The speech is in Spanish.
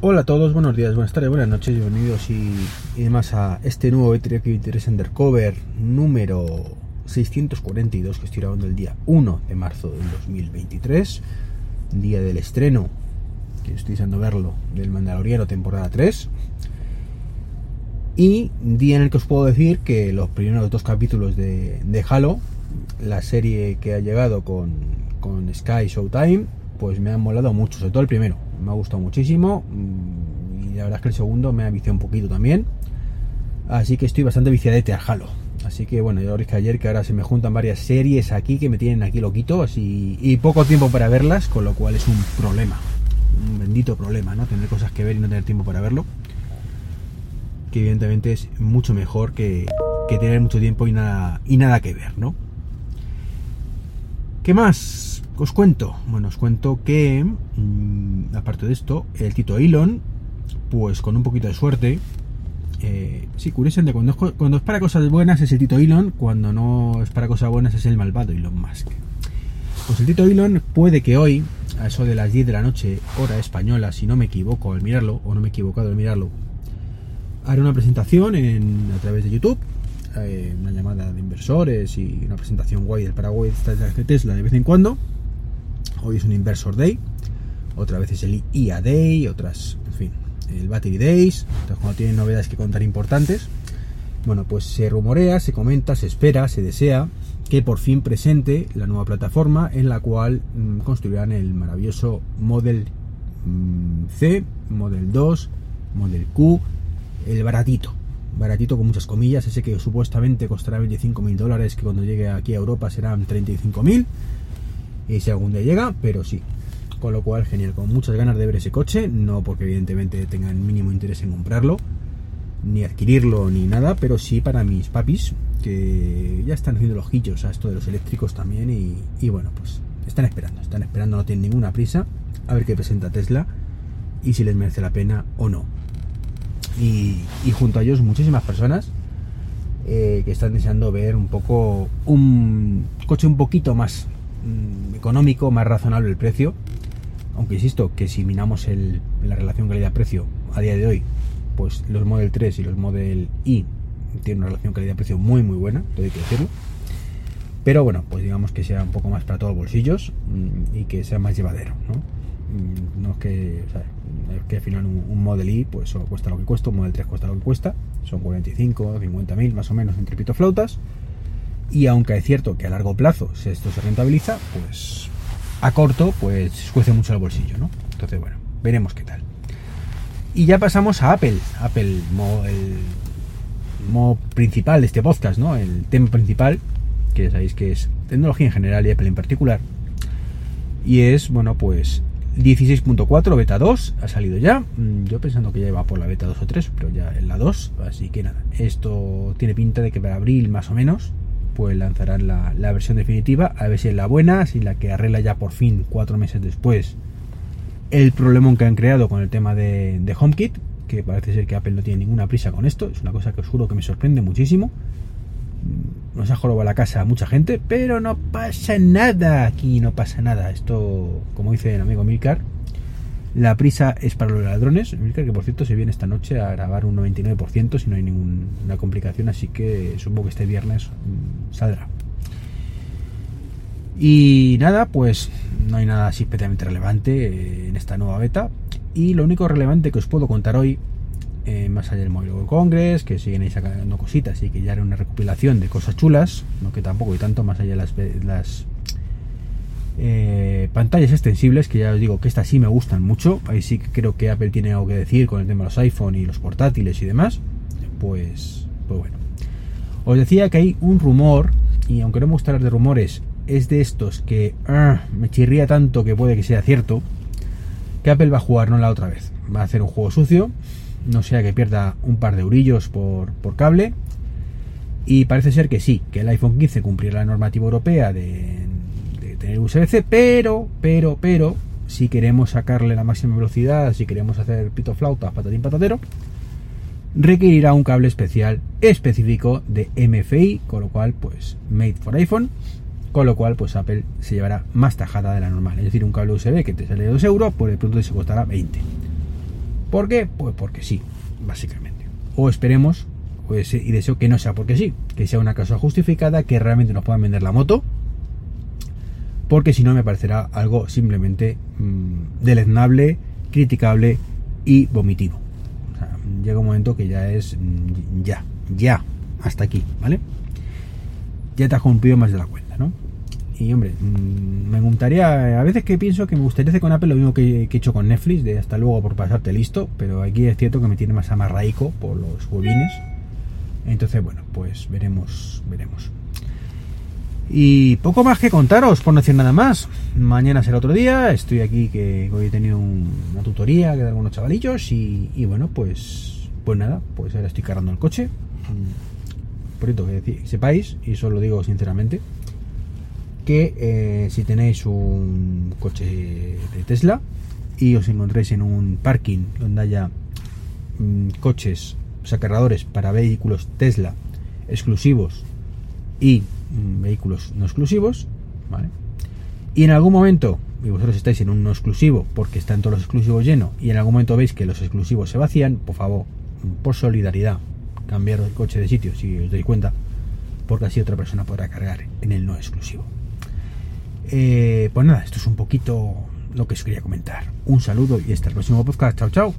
Hola a todos, buenos días, buenas tardes, buenas noches, bienvenidos y, y demás a este nuevo Battery Activity Undercover número 642 que estoy grabando el día 1 de marzo del 2023, día del estreno, que estoy deseando verlo, del Mandaloriano temporada 3. Y día en el que os puedo decir que los primeros dos capítulos de, de Halo, la serie que ha llegado con, con Sky Showtime, pues me han molado mucho, sobre todo el primero, me ha gustado muchísimo mm, y la verdad es que el segundo me ha viciado un poquito también, así que estoy bastante viciadete al Halo. Así que bueno, ya veréis que ayer que ahora se me juntan varias series aquí que me tienen aquí loquito así, y poco tiempo para verlas, con lo cual es un problema, un bendito problema, ¿no? Tener cosas que ver y no tener tiempo para verlo. Que evidentemente es mucho mejor que, que tener mucho tiempo y nada, y nada que ver, ¿no? ¿Qué más os cuento? Bueno, os cuento que, mmm, aparte de esto, el Tito Elon, pues con un poquito de suerte, eh, sí, curiosamente, cuando es, cuando es para cosas buenas es el Tito Elon, cuando no es para cosas buenas es el malvado Elon Musk. Pues el Tito Elon puede que hoy, a eso de las 10 de la noche, hora española, si no me equivoco al mirarlo, o no me he equivocado al mirarlo, haré una presentación en, a través de YouTube eh, una llamada de inversores y una presentación guay del Paraguay de Tesla de vez en cuando. Hoy es un Inversor Day, otra vez es el IA Day, otras, en fin, el Battery Days, entonces cuando tienen novedades que contar importantes. Bueno, pues se rumorea, se comenta, se espera, se desea que por fin presente la nueva plataforma en la cual mmm, construirán el maravilloso Model mmm, C, Model 2, Model Q, el baratito, baratito con muchas comillas, ese que supuestamente costará 25 mil dólares, que cuando llegue aquí a Europa serán 35 mil, y si algún día llega, pero sí. Con lo cual, genial, con muchas ganas de ver ese coche, no porque evidentemente tengan mínimo interés en comprarlo, ni adquirirlo, ni nada, pero sí para mis papis, que ya están haciendo los a esto de los eléctricos también, y bueno, pues están esperando, están esperando, no tienen ninguna prisa, a ver qué presenta Tesla, y si les merece la pena o no y, junto a ellos muchísimas personas eh, que están deseando ver un poco un coche un poquito más mmm, económico, más razonable el precio. Aunque insisto que si minamos el, la relación calidad-precio a día de hoy, pues los Model 3 y los Model I tienen una relación calidad-precio muy muy buena, todo hay que decirlo. Pero bueno, pues digamos que sea un poco más para todos los bolsillos mmm, y que sea más llevadero, ¿no? no es que, que al final un, Model I pues cuesta lo que cuesta, un Model 3 cuesta lo que cuesta, son 45, 50 mil más o menos entre pitoflautas. Y aunque es cierto que a largo plazo esto se rentabiliza, pues a corto pues cuece mucho el bolsillo, ¿no? Entonces, bueno, veremos qué tal. Y ya pasamos a Apple, Apple, el modo principal de este podcast, ¿no? El tema principal, que sabéis que es tecnología en general y Apple en particular. Y es, bueno, pues 16.4 beta 2 ha salido ya. Mm, yo pensando que ya iba por la beta 2 o 3, pero ya en la 2. Así que nada, esto tiene pinta de que para abril más o menos, pues lanzarán la, la versión definitiva. A ver si es la buena, si la que arregla ya por fin, cuatro meses después, el problemón que han creado con el tema de, de HomeKit. Que parece ser que Apple no tiene ninguna prisa con esto. Es una cosa que os juro que me sorprende muchísimo nos ha jorobado la casa a mucha gente, pero no pasa nada, aquí no pasa nada. Esto, como dice el amigo Milcar, la prisa es para los ladrones. Milcar, que por cierto se viene esta noche a grabar un 99% si no hay ninguna complicación, así que supongo que este viernes mmm, saldrá. Y nada, pues no hay nada así especialmente relevante eh, en esta nueva beta. Y lo único relevante que os puedo contar hoy eh, más allá del Mobile World Congress, que siguen sacando cositas y que ya era una recopilación de cosas chulas, no que tampoco y tanto más allá de las, eh, pantallas extensibles, que ya os digo que estas sí me gustan mucho, ahí sí que creo que Apple tiene algo que decir con el tema de los iPhone y los portátiles y demás, pues, pues bueno. Os decía que hay un rumor, y aunque no me gusta hablar de rumores, es de estos que uh, me chirría tanto que puede que sea cierto, que Apple va a jugar no la otra vez, va a hacer un juego sucio, no sea que pierda un par de eurillos por, por cable. Y parece ser que sí, que el iPhone 15 cumplirá la normativa europea de, tener USB-C, pero, pero, pero, si queremos sacarle la máxima velocidad, si queremos hacer pito flauta, patatín patatero, requerirá un cable especial específico de MFI, con lo cual, pues, made for iPhone, con lo cual, pues Apple se llevará más tajada de la normal. Es decir, un cable USB que te sale 2 euros, por el pronto se costará 20 ¿Por qué? Pues porque sí, básicamente. O esperemos, pues, y deseo que no sea porque sí, que sea una causa justificada, que realmente nos puedan vender la moto, porque si no me parecerá algo simplemente mmm, deleznable, criticable y vomitivo. O sea, llega un momento que ya es mm, ya, ya, hasta aquí, ¿vale? Ya te has cumplido más de la cuenta, ¿no? Y hombre, mmm, me gustaría, a veces que pienso que me gustaría hacer con Apple lo mismo que, que, he hecho con Netflix, de hasta luego por pasarte listo, pero aquí es cierto que me tiene más amarraico por los huevines. Entonces, bueno, pues veremos, veremos. Y poco más que contaros, por no decir nada más. Mañana será otro día. Estoy aquí que hoy he tenido un, una tutoría de algunos chavalillos. Y, bueno, pues pues nada, pues ahora estoy cargando el coche. Por cierto, que, que sepáis, y eso lo digo sinceramente, que eh, si tenéis un coche de Tesla y os encontréis en un parking donde haya mmm, coches, o para vehículos Tesla exclusivos y vehículos no exclusivos, ¿vale? Y en algún momento, y vosotros estáis en un no exclusivo porque están todos los exclusivos llenos, y en algún momento veis que los exclusivos se vacían, por favor, por solidaridad, cambiar el coche de sitio si os dais cuenta, porque así otra persona podrá cargar en el no exclusivo. Eh, pues nada, esto es un poquito lo que os quería comentar. Un saludo y hasta el próximo podcast. Chao, chao.